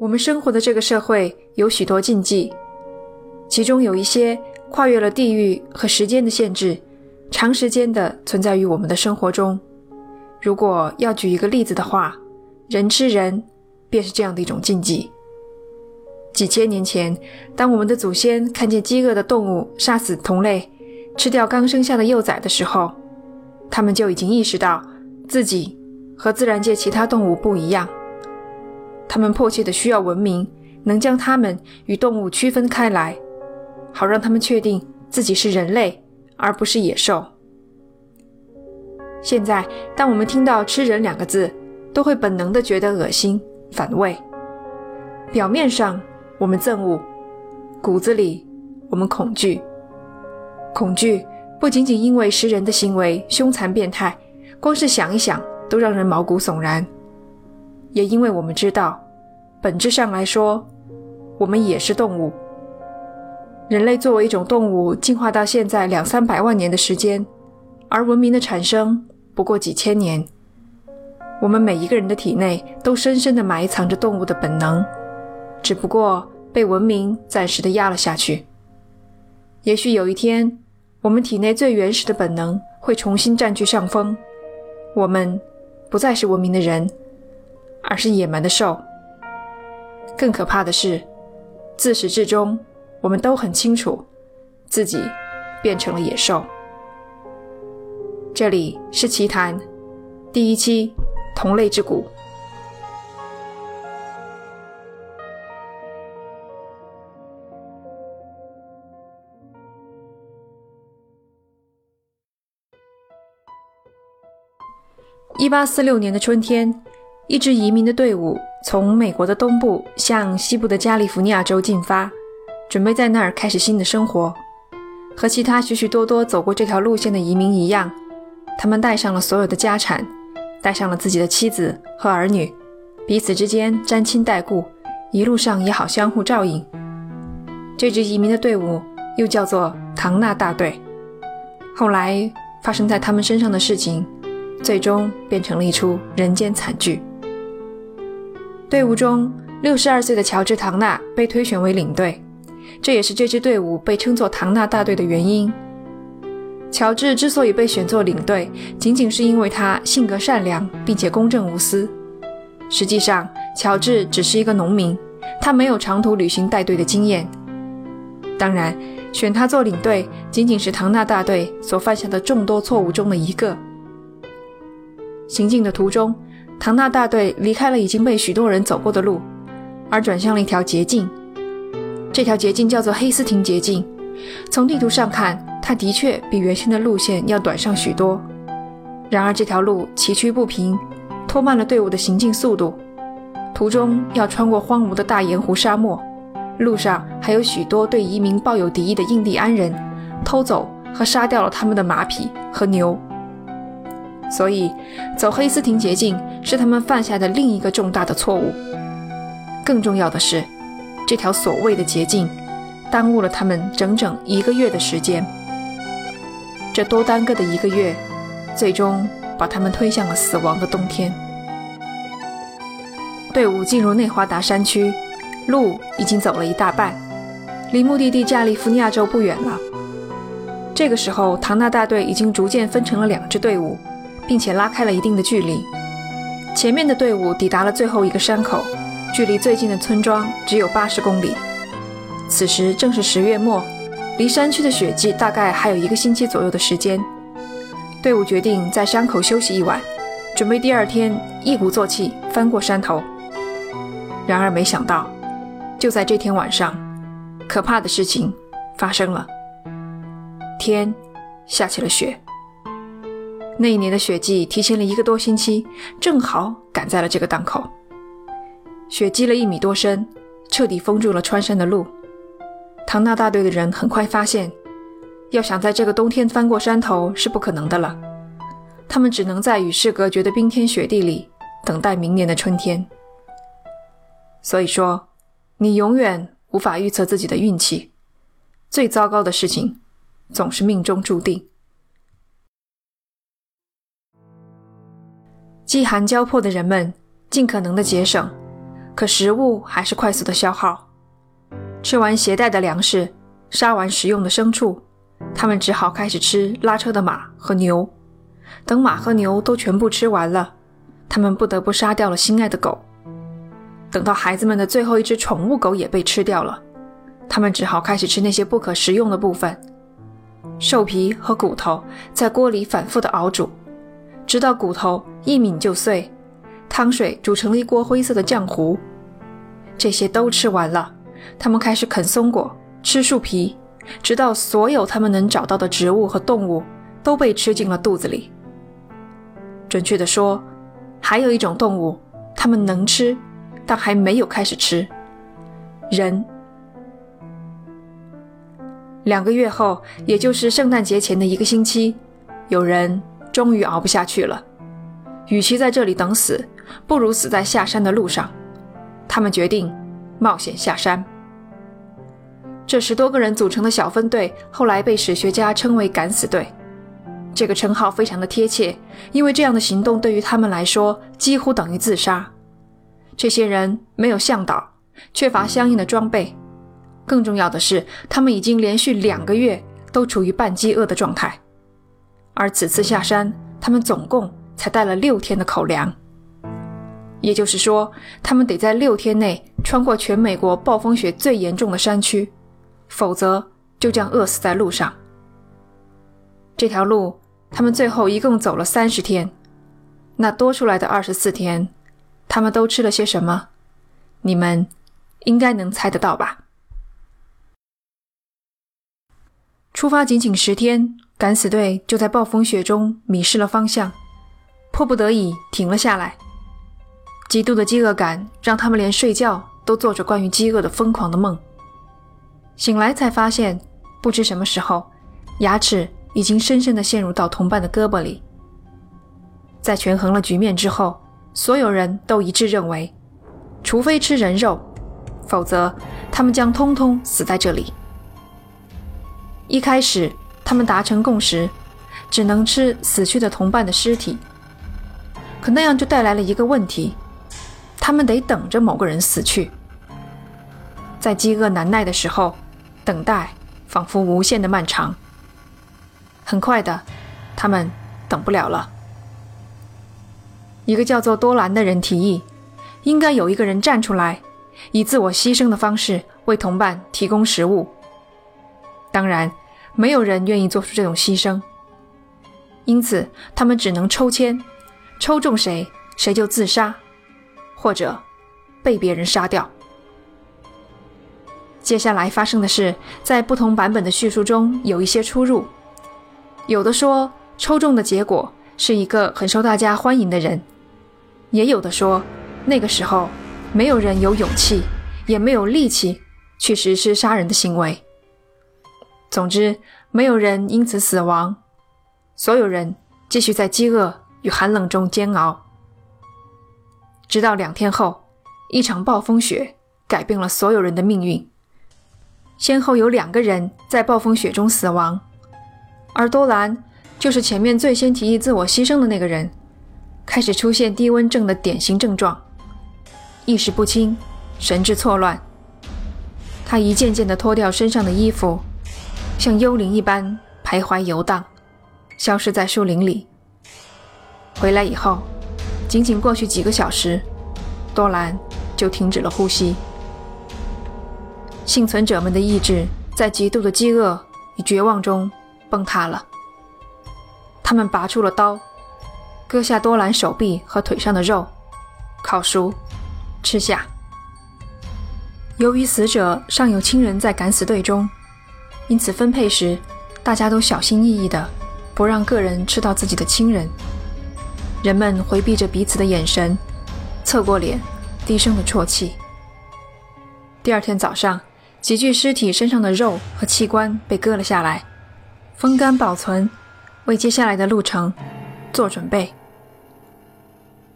我们生活的这个社会有许多禁忌，其中有一些跨越了地域和时间的限制，长时间的存在于我们的生活中。如果要举一个例子的话，人吃人便是这样的一种禁忌。几千年前，当我们的祖先看见饥饿的动物杀死同类，吃掉刚生下的幼崽的时候，他们就已经意识到自己和自然界其他动物不一样。他们迫切的需要文明，能将它们与动物区分开来，好让他们确定自己是人类而不是野兽。现在，当我们听到“吃人”两个字，都会本能的觉得恶心、反胃。表面上我们憎恶，骨子里我们恐惧。恐惧不仅仅因为食人的行为凶残变态，光是想一想都让人毛骨悚然。也因为我们知道，本质上来说，我们也是动物。人类作为一种动物，进化到现在两三百万年的时间，而文明的产生不过几千年。我们每一个人的体内都深深地埋藏着动物的本能，只不过被文明暂时地压了下去。也许有一天，我们体内最原始的本能会重新占据上风，我们不再是文明的人。而是野蛮的兽。更可怕的是，自始至终，我们都很清楚，自己变成了野兽。这里是奇谈第一期，同类之谷。一八四六年的春天。一支移民的队伍从美国的东部向西部的加利福尼亚州进发，准备在那儿开始新的生活。和其他许许多多走过这条路线的移民一样，他们带上了所有的家产，带上了自己的妻子和儿女，彼此之间沾亲带故，一路上也好相互照应。这支移民的队伍又叫做唐纳大队。后来发生在他们身上的事情，最终变成了一出人间惨剧。队伍中，六十二岁的乔治·唐纳被推选为领队，这也是这支队伍被称作“唐纳大队”的原因。乔治之所以被选作领队，仅仅是因为他性格善良并且公正无私。实际上，乔治只是一个农民，他没有长途旅行带队的经验。当然，选他做领队，仅仅是唐纳大队所犯下的众多错误中的一个。行进的途中。唐纳大队离开了已经被许多人走过的路，而转向了一条捷径。这条捷径叫做黑斯廷捷径。从地图上看，它的确比原先的路线要短上许多。然而，这条路崎岖不平，拖慢了队伍的行进速度。途中要穿过荒芜的大盐湖沙漠，路上还有许多对移民抱有敌意的印第安人，偷走和杀掉了他们的马匹和牛。所以，走黑斯廷捷径是他们犯下的另一个重大的错误。更重要的是，这条所谓的捷径耽误了他们整整一个月的时间。这多耽搁的一个月，最终把他们推向了死亡的冬天。队伍进入内华达山区，路已经走了一大半，离目的地加利福尼亚州不远了。这个时候，唐纳大队已经逐渐分成了两支队伍。并且拉开了一定的距离。前面的队伍抵达了最后一个山口，距离最近的村庄只有八十公里。此时正是十月末，离山区的雪季大概还有一个星期左右的时间。队伍决定在山口休息一晚，准备第二天一鼓作气翻过山头。然而没想到，就在这天晚上，可怕的事情发生了。天下起了雪。那一年的雪季提前了一个多星期，正好赶在了这个档口。雪积了一米多深，彻底封住了穿山的路。唐纳大队的人很快发现，要想在这个冬天翻过山头是不可能的了。他们只能在与世隔绝的冰天雪地里等待明年的春天。所以说，你永远无法预测自己的运气。最糟糕的事情，总是命中注定。饥寒交迫的人们尽可能的节省，可食物还是快速的消耗。吃完携带的粮食，杀完食用的牲畜，他们只好开始吃拉车的马和牛。等马和牛都全部吃完了，他们不得不杀掉了心爱的狗。等到孩子们的最后一只宠物狗也被吃掉了，他们只好开始吃那些不可食用的部分。兽皮和骨头在锅里反复的熬煮，直到骨头一抿就碎，汤水煮成了一锅灰色的浆糊。这些都吃完了，他们开始啃松果、吃树皮，直到所有他们能找到的植物和动物都被吃进了肚子里。准确地说，还有一种动物，他们能吃，但还没有开始吃人。两个月后，也就是圣诞节前的一个星期，有人终于熬不下去了。与其在这里等死，不如死在下山的路上。他们决定冒险下山。这十多个人组成的小分队，后来被史学家称为“敢死队”。这个称号非常的贴切，因为这样的行动对于他们来说几乎等于自杀。这些人没有向导，缺乏相应的装备。更重要的是，他们已经连续两个月都处于半饥饿的状态，而此次下山，他们总共才带了六天的口粮。也就是说，他们得在六天内穿过全美国暴风雪最严重的山区，否则就将饿死在路上。这条路，他们最后一共走了三十天，那多出来的二十四天，他们都吃了些什么？你们应该能猜得到吧？出发仅仅十天，敢死队就在暴风雪中迷失了方向，迫不得已停了下来。极度的饥饿感让他们连睡觉都做着关于饥饿的疯狂的梦。醒来才发现，不知什么时候，牙齿已经深深地陷入到同伴的胳膊里。在权衡了局面之后，所有人都一致认为，除非吃人肉，否则他们将通通死在这里。一开始，他们达成共识，只能吃死去的同伴的尸体。可那样就带来了一个问题：他们得等着某个人死去。在饥饿难耐的时候，等待仿佛无限的漫长。很快的，他们等不了了。一个叫做多兰的人提议，应该有一个人站出来，以自我牺牲的方式为同伴提供食物。当然。没有人愿意做出这种牺牲，因此他们只能抽签，抽中谁谁就自杀，或者被别人杀掉。接下来发生的事，在不同版本的叙述中有一些出入，有的说抽中的结果是一个很受大家欢迎的人，也有的说那个时候没有人有勇气，也没有力气去实施杀人的行为。总之，没有人因此死亡，所有人继续在饥饿与寒冷中煎熬，直到两天后，一场暴风雪改变了所有人的命运。先后有两个人在暴风雪中死亡，而多兰就是前面最先提议自我牺牲的那个人，开始出现低温症的典型症状：意识不清、神志错乱。他一件件地脱掉身上的衣服。像幽灵一般徘徊游荡，消失在树林里。回来以后，仅仅过去几个小时，多兰就停止了呼吸。幸存者们的意志在极度的饥饿与绝望中崩塌了。他们拔出了刀，割下多兰手臂和腿上的肉，烤熟，吃下。由于死者尚有亲人在敢死队中。因此，分配时大家都小心翼翼的，不让个人吃到自己的亲人。人们回避着彼此的眼神，侧过脸，低声的啜泣。第二天早上，几具尸体身上的肉和器官被割了下来，风干保存，为接下来的路程做准备。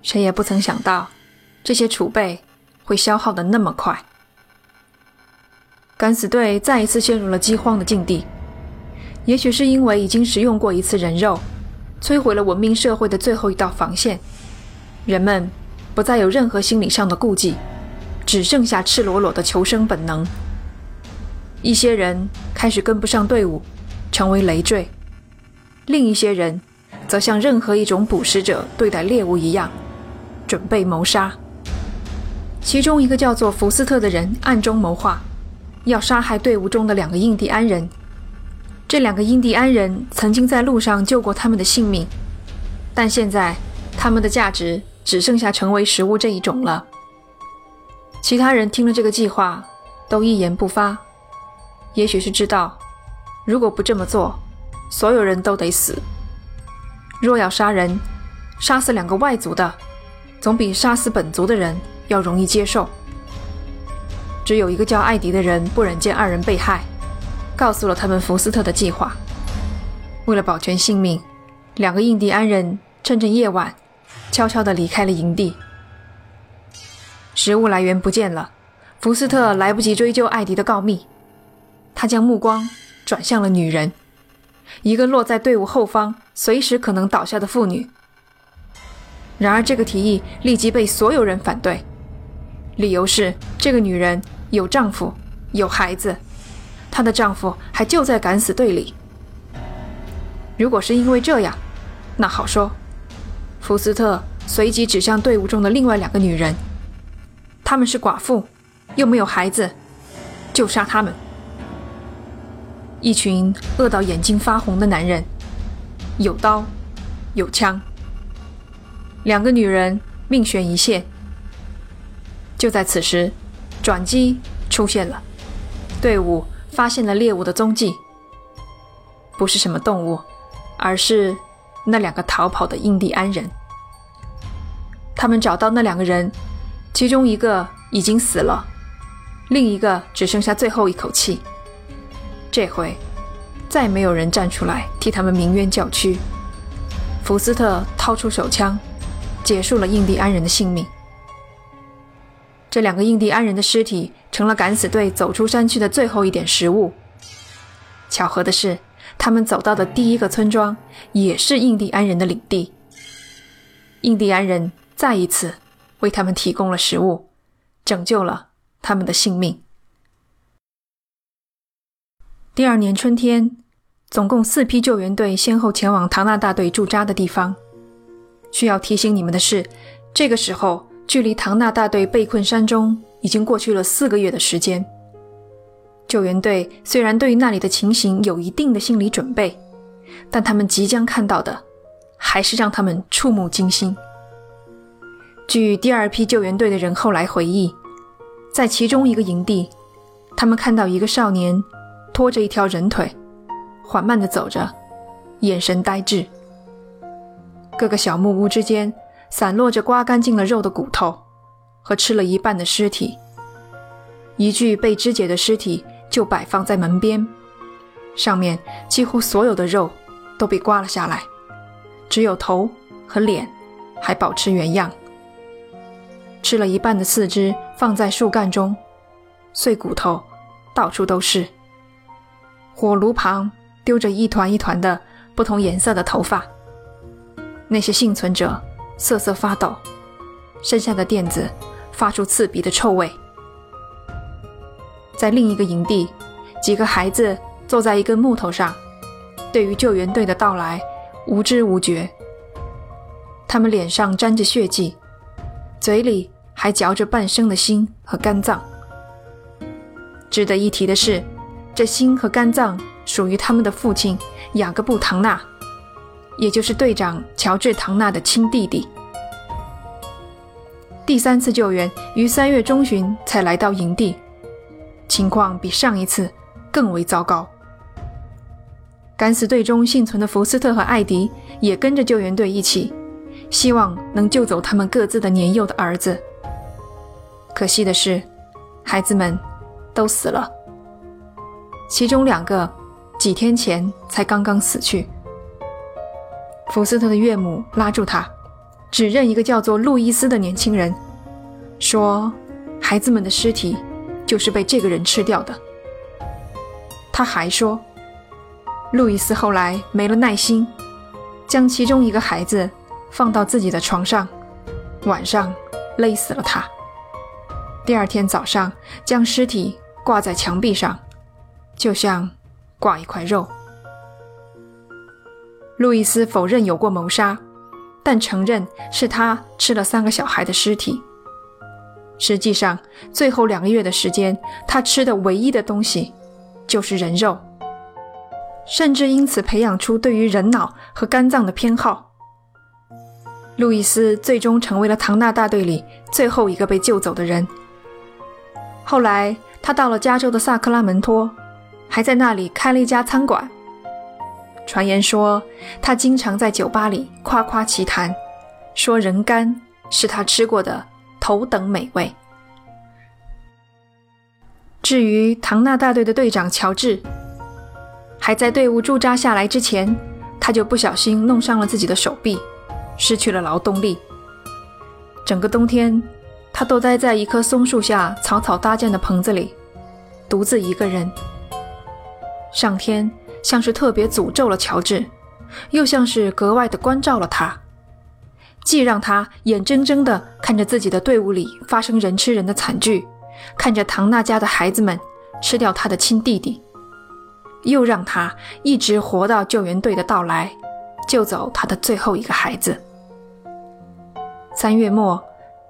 谁也不曾想到，这些储备会消耗的那么快。敢死队再一次陷入了饥荒的境地，也许是因为已经食用过一次人肉，摧毁了文明社会的最后一道防线，人们不再有任何心理上的顾忌，只剩下赤裸裸的求生本能。一些人开始跟不上队伍，成为累赘；另一些人则像任何一种捕食者对待猎物一样，准备谋杀。其中一个叫做福斯特的人暗中谋划，要杀害队伍中的两个印第安人。这两个印第安人曾经在路上救过他们的性命，但现在他们的价值只剩下成为食物这一种了。其他人听了这个计划，都一言不发。也许是知道，如果不这么做，所有人都得死。若要杀人，杀死两个外族的，总比杀死本族的人要容易接受。只有一个叫艾迪的人不忍见二人被害，告诉了他们福斯特的计划。为了保全性命，两个印第安人趁着夜晚，悄悄地离开了营地。食物来源不见了，福斯特来不及追究艾迪的告密。他将目光转向了女人，一个落在队伍后方、随时可能倒下的妇女。然而，这个提议立即被所有人反对，理由是这个女人有丈夫、有孩子，她的丈夫还就在敢死队里。如果是因为这样，那好说。福斯特随即指向队伍中的另外两个女人，她们是寡妇，又没有孩子，就杀她们。一群饿到眼睛发红的男人，有刀，有枪。两个女人命悬一线。就在此时，转机出现了，队伍发现了猎物的踪迹，不是什么动物，而是那两个逃跑的印第安人。他们找到那两个人，其中一个已经死了，另一个只剩下最后一口气。这回，再没有人站出来替他们鸣冤叫屈。福斯特掏出手枪，结束了印第安人的性命。这两个印第安人的尸体成了敢死队走出山区的最后一点食物。巧合的是，他们走到的第一个村庄也是印第安人的领地。印第安人再一次为他们提供了食物，拯救了他们的性命。第二年春天，总共四批救援队先后前往唐纳大队驻扎的地方。需要提醒你们的是，这个时候距离唐纳大队被困山中已经过去了四个月的时间。救援队虽然对于那里的情形有一定的心理准备，但他们即将看到的还是让他们触目惊心。据第二批救援队的人后来回忆，在其中一个营地，他们看到一个少年。拖着一条人腿，缓慢地走着，眼神呆滞。各个小木屋之间散落着刮干净了肉的骨头和吃了一半的尸体。一具被肢解的尸体就摆放在门边，上面几乎所有的肉都被刮了下来，只有头和脸还保持原样。吃了一半的四肢放在树干中，碎骨头到处都是。火炉旁丢着一团一团的不同颜色的头发。那些幸存者瑟瑟发抖，身下的垫子发出刺鼻的臭味。在另一个营地，几个孩子坐在一根木头上，对于救援队的到来无知无觉。他们脸上沾着血迹，嘴里还嚼着半生的心和肝脏。值得一提的是。这心和肝脏属于他们的父亲雅各布·唐纳，也就是队长乔治·唐纳的亲弟弟。第三次救援于三月中旬才来到营地，情况比上一次更为糟糕。敢死队中幸存的福斯特和艾迪也跟着救援队一起，希望能救走他们各自的年幼的儿子。可惜的是，孩子们都死了。其中两个几天前才刚刚死去。福斯特的岳母拉住他，指认一个叫做路易斯的年轻人，说：“孩子们的尸体就是被这个人吃掉的。”他还说，路易斯后来没了耐心，将其中一个孩子放到自己的床上，晚上勒死了他。第二天早上将尸体挂在墙壁上，就像挂一块肉。路易斯否认有过谋杀，但承认是他吃了三个小孩的尸体。实际上，最后两个月的时间，他吃的唯一的东西就是人肉，甚至因此培养出对于人脑和肝脏的偏好。路易斯最终成为了唐纳大队里最后一个被救走的人。后来，他到了加州的萨克拉门托，还在那里开了一家餐馆。传言说，他经常在酒吧里夸夸其谈，说人肝是他吃过的。头等美味。至于唐纳大队的队长乔治，还在队伍驻扎下来之前，他就不小心弄伤了自己的手臂，失去了劳动力。整个冬天，他都待在一棵松树下草草搭建的棚子里，独自一个人。上天像是特别诅咒了乔治，又像是格外的关照了他。既让他眼睁睁地看着自己的队伍里发生人吃人的惨剧，看着唐娜家的孩子们吃掉他的亲弟弟，又让他一直活到救援队的到来，救走他的最后一个孩子。三月末，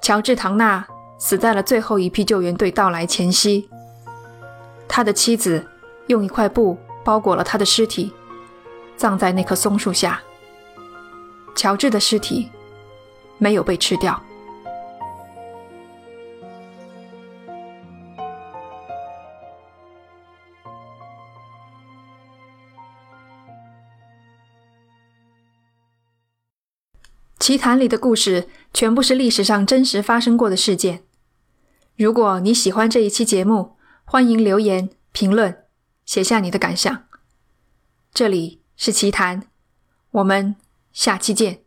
乔治·唐纳死在了最后一批救援队到来前夕。他的妻子用一块布包裹了他的尸体，葬在那棵松树下。乔治的尸体。没有被吃掉。奇谈里的故事全部是历史上真实发生过的事件。如果你喜欢这一期节目，欢迎留言评论，写下你的感想。这里是奇谈，我们下期见。